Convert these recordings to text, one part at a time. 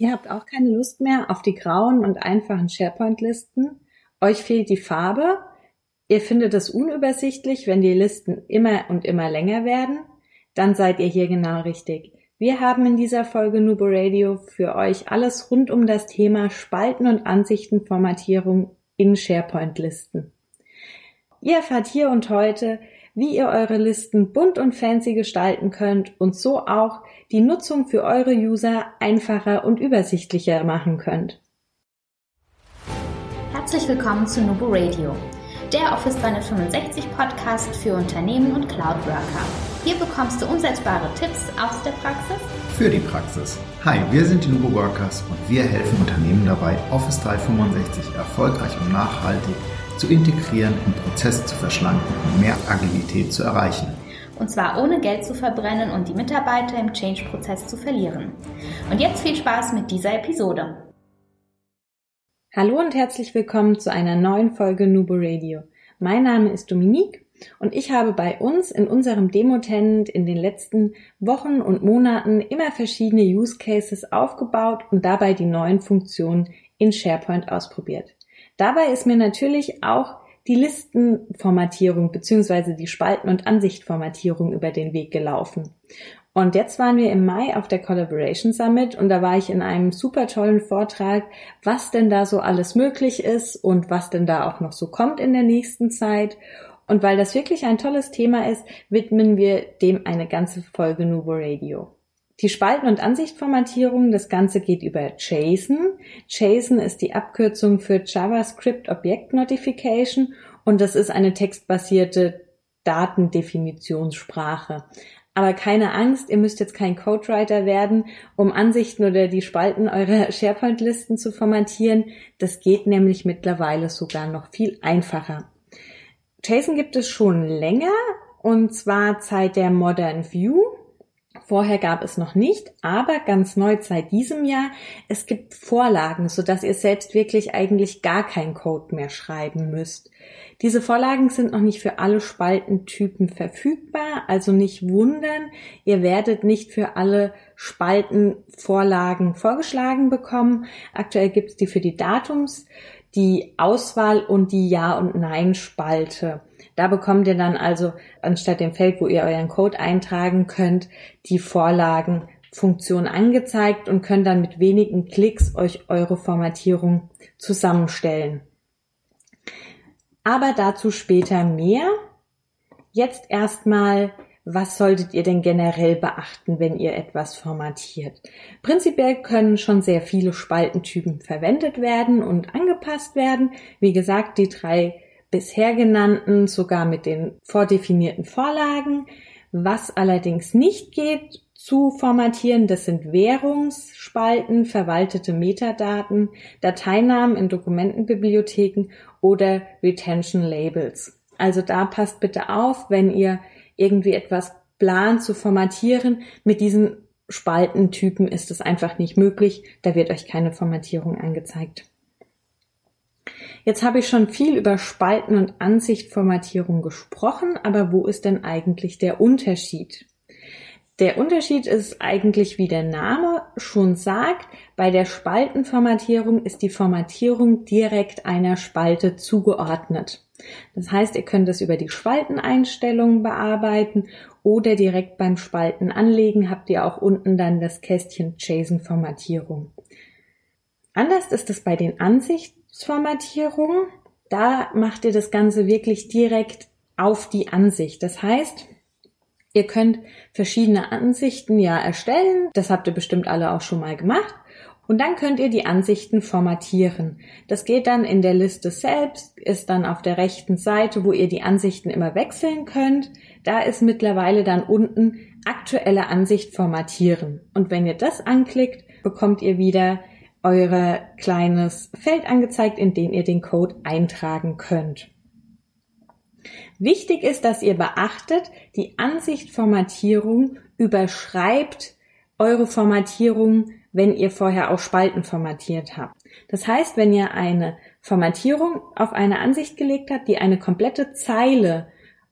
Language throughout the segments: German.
Ihr habt auch keine Lust mehr auf die grauen und einfachen SharePoint-Listen. Euch fehlt die Farbe. Ihr findet es unübersichtlich, wenn die Listen immer und immer länger werden. Dann seid ihr hier genau richtig. Wir haben in dieser Folge Nubo Radio für euch alles rund um das Thema Spalten und Ansichtenformatierung in SharePoint-Listen. Ihr erfahrt hier und heute, wie ihr eure Listen bunt und fancy gestalten könnt und so auch die Nutzung für eure User einfacher und übersichtlicher machen könnt. Herzlich willkommen zu Nubo Radio, der Office 365 Podcast für Unternehmen und Cloud Worker. Hier bekommst du umsetzbare Tipps aus der Praxis für die Praxis. Hi, wir sind die Nubo Workers und wir helfen Unternehmen dabei, Office 365 erfolgreich und nachhaltig zu integrieren, und Prozesse zu verschlanken und mehr Agilität zu erreichen. Und zwar ohne Geld zu verbrennen und die Mitarbeiter im Change-Prozess zu verlieren. Und jetzt viel Spaß mit dieser Episode. Hallo und herzlich willkommen zu einer neuen Folge Nubo Radio. Mein Name ist Dominique und ich habe bei uns in unserem Demo-Tenant in den letzten Wochen und Monaten immer verschiedene Use Cases aufgebaut und dabei die neuen Funktionen in SharePoint ausprobiert. Dabei ist mir natürlich auch die Listenformatierung bzw. die Spalten- und Ansichtformatierung über den Weg gelaufen. Und jetzt waren wir im Mai auf der Collaboration Summit und da war ich in einem super tollen Vortrag, was denn da so alles möglich ist und was denn da auch noch so kommt in der nächsten Zeit. Und weil das wirklich ein tolles Thema ist, widmen wir dem eine ganze Folge Nuvo Radio. Die Spalten- und Ansichtformatierung, das Ganze geht über JSON. JSON ist die Abkürzung für JavaScript Object Notification und das ist eine textbasierte Datendefinitionsstrache. Aber keine Angst, ihr müsst jetzt kein Codewriter werden, um Ansichten oder die Spalten eurer SharePoint-Listen zu formatieren. Das geht nämlich mittlerweile sogar noch viel einfacher. JSON gibt es schon länger und zwar seit der Modern View. Vorher gab es noch nicht, aber ganz neu seit diesem Jahr, es gibt Vorlagen, so dass ihr selbst wirklich eigentlich gar keinen Code mehr schreiben müsst. Diese Vorlagen sind noch nicht für alle Spaltentypen verfügbar, also nicht wundern, ihr werdet nicht für alle Spaltenvorlagen vorgeschlagen bekommen. Aktuell gibt es die für die Datums, die Auswahl und die Ja- und Nein-Spalte. Da bekommt ihr dann also anstatt dem Feld, wo ihr euren Code eintragen könnt, die Vorlagenfunktion angezeigt und könnt dann mit wenigen Klicks euch eure Formatierung zusammenstellen. Aber dazu später mehr. Jetzt erstmal, was solltet ihr denn generell beachten, wenn ihr etwas formatiert? Prinzipiell können schon sehr viele Spaltentypen verwendet werden und angepasst werden. Wie gesagt, die drei bisher genannten sogar mit den vordefinierten Vorlagen. Was allerdings nicht geht zu formatieren, das sind Währungsspalten, verwaltete Metadaten, Dateinamen in Dokumentenbibliotheken oder Retention Labels. Also da passt bitte auf, wenn ihr irgendwie etwas plant zu formatieren. Mit diesen Spaltentypen ist es einfach nicht möglich. Da wird euch keine Formatierung angezeigt. Jetzt habe ich schon viel über Spalten und Ansichtformatierung gesprochen, aber wo ist denn eigentlich der Unterschied? Der Unterschied ist eigentlich, wie der Name schon sagt, bei der Spaltenformatierung ist die Formatierung direkt einer Spalte zugeordnet. Das heißt, ihr könnt es über die Spalteneinstellungen bearbeiten oder direkt beim Spalten anlegen habt ihr auch unten dann das Kästchen JSON-Formatierung. Anders ist es bei den Ansichtsformatierungen. Da macht ihr das Ganze wirklich direkt auf die Ansicht. Das heißt, Ihr könnt verschiedene Ansichten ja erstellen. Das habt ihr bestimmt alle auch schon mal gemacht. Und dann könnt ihr die Ansichten formatieren. Das geht dann in der Liste selbst, ist dann auf der rechten Seite, wo ihr die Ansichten immer wechseln könnt. Da ist mittlerweile dann unten aktuelle Ansicht formatieren. Und wenn ihr das anklickt, bekommt ihr wieder euer kleines Feld angezeigt, in dem ihr den Code eintragen könnt. Wichtig ist, dass ihr beachtet, die Ansichtformatierung überschreibt eure Formatierung, wenn ihr vorher auch Spalten formatiert habt. Das heißt, wenn ihr eine Formatierung auf eine Ansicht gelegt habt, die eine komplette Zeile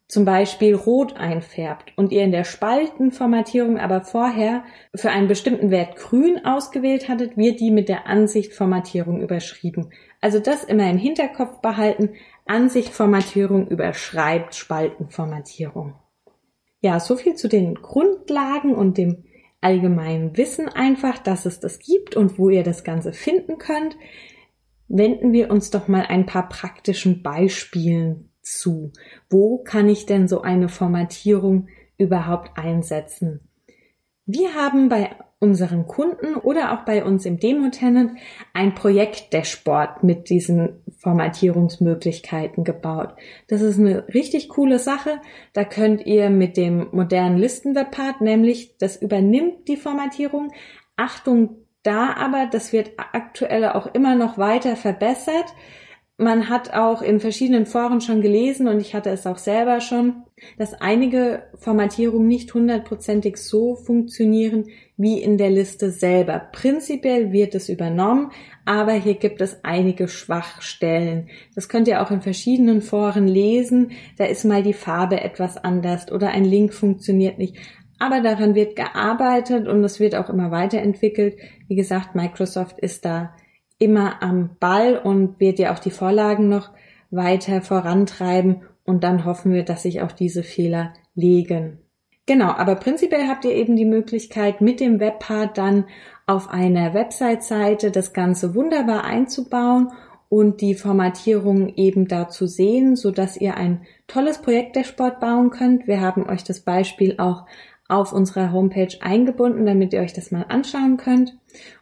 zum Beispiel rot einfärbt und ihr in der Spaltenformatierung aber vorher für einen bestimmten Wert grün ausgewählt hattet, wird die mit der Ansichtformatierung überschrieben. Also das immer im Hinterkopf behalten. Ansichtformatierung überschreibt Spaltenformatierung. Ja, so viel zu den Grundlagen und dem allgemeinen Wissen einfach, dass es das gibt und wo ihr das Ganze finden könnt. Wenden wir uns doch mal ein paar praktischen Beispielen zu? Wo kann ich denn so eine Formatierung überhaupt einsetzen? Wir haben bei unseren Kunden oder auch bei uns im Demo-Tenant ein Projekt-Dashboard mit diesen Formatierungsmöglichkeiten gebaut. Das ist eine richtig coole Sache. Da könnt ihr mit dem modernen Listenwebpart, nämlich das übernimmt die Formatierung. Achtung da aber, das wird aktuell auch immer noch weiter verbessert man hat auch in verschiedenen Foren schon gelesen und ich hatte es auch selber schon, dass einige Formatierungen nicht hundertprozentig so funktionieren wie in der Liste selber. Prinzipiell wird es übernommen, aber hier gibt es einige Schwachstellen. Das könnt ihr auch in verschiedenen Foren lesen. Da ist mal die Farbe etwas anders oder ein Link funktioniert nicht. Aber daran wird gearbeitet und es wird auch immer weiterentwickelt. Wie gesagt, Microsoft ist da immer am Ball und wird ja auch die Vorlagen noch weiter vorantreiben und dann hoffen wir, dass sich auch diese Fehler legen. Genau, aber prinzipiell habt ihr eben die Möglichkeit, mit dem Webpart dann auf einer Website-Seite das Ganze wunderbar einzubauen und die Formatierung eben da zu sehen, so dass ihr ein tolles Projekt der Sport bauen könnt. Wir haben euch das Beispiel auch auf unserer Homepage eingebunden, damit ihr euch das mal anschauen könnt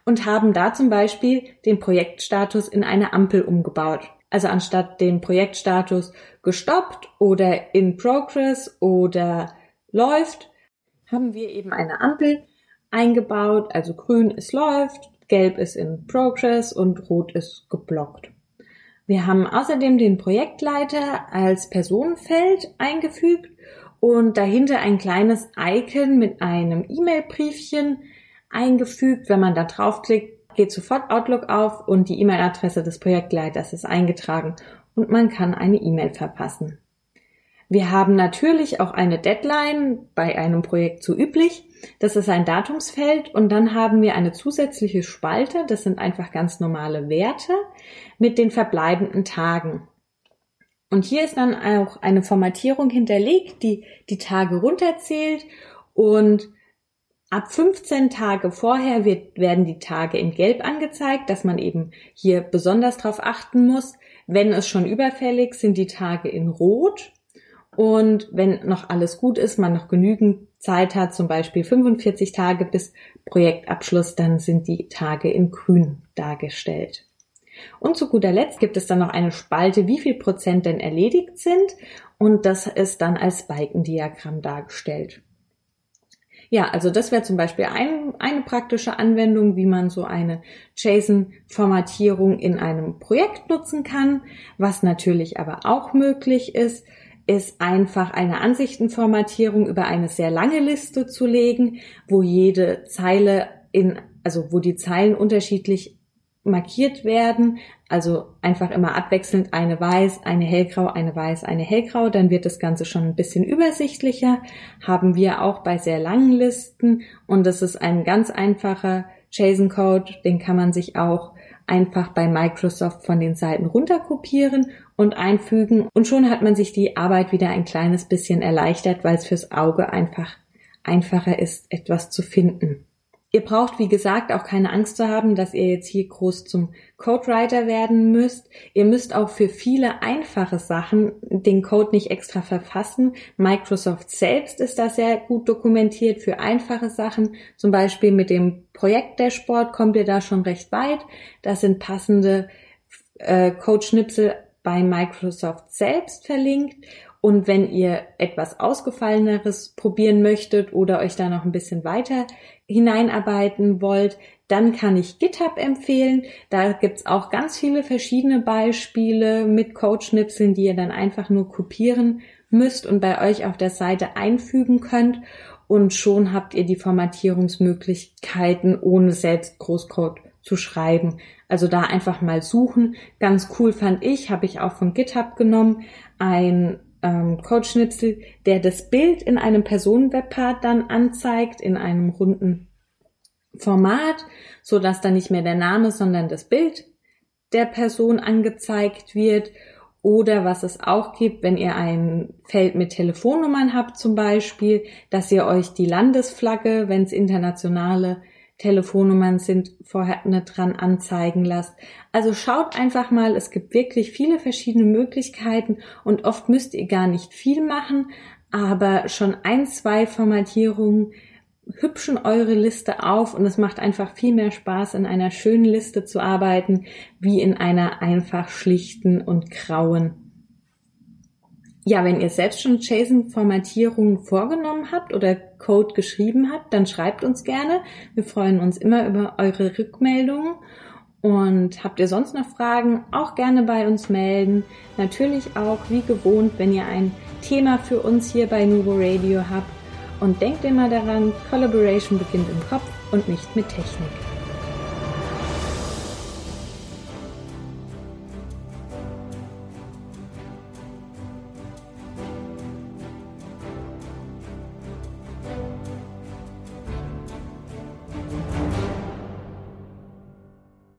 und haben da zum Beispiel den Projektstatus in eine Ampel umgebaut. Also anstatt den Projektstatus gestoppt oder in progress oder läuft, haben wir eben eine Ampel eingebaut. Also grün ist läuft, gelb ist in progress und rot ist geblockt. Wir haben außerdem den Projektleiter als Personenfeld eingefügt und dahinter ein kleines Icon mit einem E-Mail-Briefchen eingefügt. Wenn man da draufklickt, geht sofort Outlook auf und die E-Mail-Adresse des Projektleiters ist eingetragen und man kann eine E-Mail verpassen. Wir haben natürlich auch eine Deadline bei einem Projekt so üblich. Das ist ein Datumsfeld und dann haben wir eine zusätzliche Spalte. Das sind einfach ganz normale Werte mit den verbleibenden Tagen. Und hier ist dann auch eine Formatierung hinterlegt, die die Tage runterzählt und ab 15 Tage vorher wird, werden die Tage in Gelb angezeigt, dass man eben hier besonders darauf achten muss. Wenn es schon überfällig, sind die Tage in Rot. Und wenn noch alles gut ist, man noch genügend Zeit hat, zum Beispiel 45 Tage bis Projektabschluss, dann sind die Tage in Grün dargestellt. Und zu guter Letzt gibt es dann noch eine Spalte, wie viel Prozent denn erledigt sind. Und das ist dann als Balkendiagramm dargestellt. Ja, also das wäre zum Beispiel ein, eine praktische Anwendung, wie man so eine JSON-Formatierung in einem Projekt nutzen kann. Was natürlich aber auch möglich ist, ist einfach eine Ansichtenformatierung über eine sehr lange Liste zu legen, wo jede Zeile in, also wo die Zeilen unterschiedlich markiert werden, also einfach immer abwechselnd eine weiß, eine hellgrau, eine weiß, eine hellgrau, dann wird das Ganze schon ein bisschen übersichtlicher, haben wir auch bei sehr langen Listen. Und das ist ein ganz einfacher JSON-Code, den kann man sich auch einfach bei Microsoft von den Seiten runterkopieren und einfügen und schon hat man sich die Arbeit wieder ein kleines bisschen erleichtert, weil es fürs Auge einfach einfacher ist, etwas zu finden. Ihr braucht, wie gesagt, auch keine Angst zu haben, dass ihr jetzt hier groß zum Codewriter werden müsst. Ihr müsst auch für viele einfache Sachen den Code nicht extra verfassen. Microsoft selbst ist da sehr gut dokumentiert für einfache Sachen. Zum Beispiel mit dem Projekt-Dashboard kommt ihr da schon recht weit. Das sind passende äh, Codeschnipsel bei Microsoft selbst verlinkt. Und wenn ihr etwas Ausgefalleneres probieren möchtet oder euch da noch ein bisschen weiter hineinarbeiten wollt, dann kann ich GitHub empfehlen. Da gibt's auch ganz viele verschiedene Beispiele mit Codeschnipseln, die ihr dann einfach nur kopieren müsst und bei euch auf der Seite einfügen könnt. Und schon habt ihr die Formatierungsmöglichkeiten, ohne selbst Großcode zu schreiben. Also da einfach mal suchen. Ganz cool fand ich, habe ich auch von GitHub genommen, ein ähm, Codeschnipsel, der das Bild in einem Personenwebpart dann anzeigt, in einem runden Format, so dass dann nicht mehr der Name, sondern das Bild der Person angezeigt wird. Oder was es auch gibt, wenn ihr ein Feld mit Telefonnummern habt zum Beispiel, dass ihr euch die Landesflagge, wenn es internationale Telefonnummern sind, vorher nicht dran anzeigen lasst. Also schaut einfach mal, es gibt wirklich viele verschiedene Möglichkeiten und oft müsst ihr gar nicht viel machen, aber schon ein, zwei Formatierungen hübschen eure Liste auf und es macht einfach viel mehr Spaß, in einer schönen Liste zu arbeiten, wie in einer einfach schlichten und grauen. Ja, wenn ihr selbst schon JSON-Formatierungen vorgenommen habt oder Code geschrieben habt, dann schreibt uns gerne. Wir freuen uns immer über eure Rückmeldungen. Und habt ihr sonst noch Fragen, auch gerne bei uns melden. Natürlich auch, wie gewohnt, wenn ihr ein Thema für uns hier bei Nubo Radio habt. Und denkt immer daran, Collaboration beginnt im Kopf und nicht mit Technik.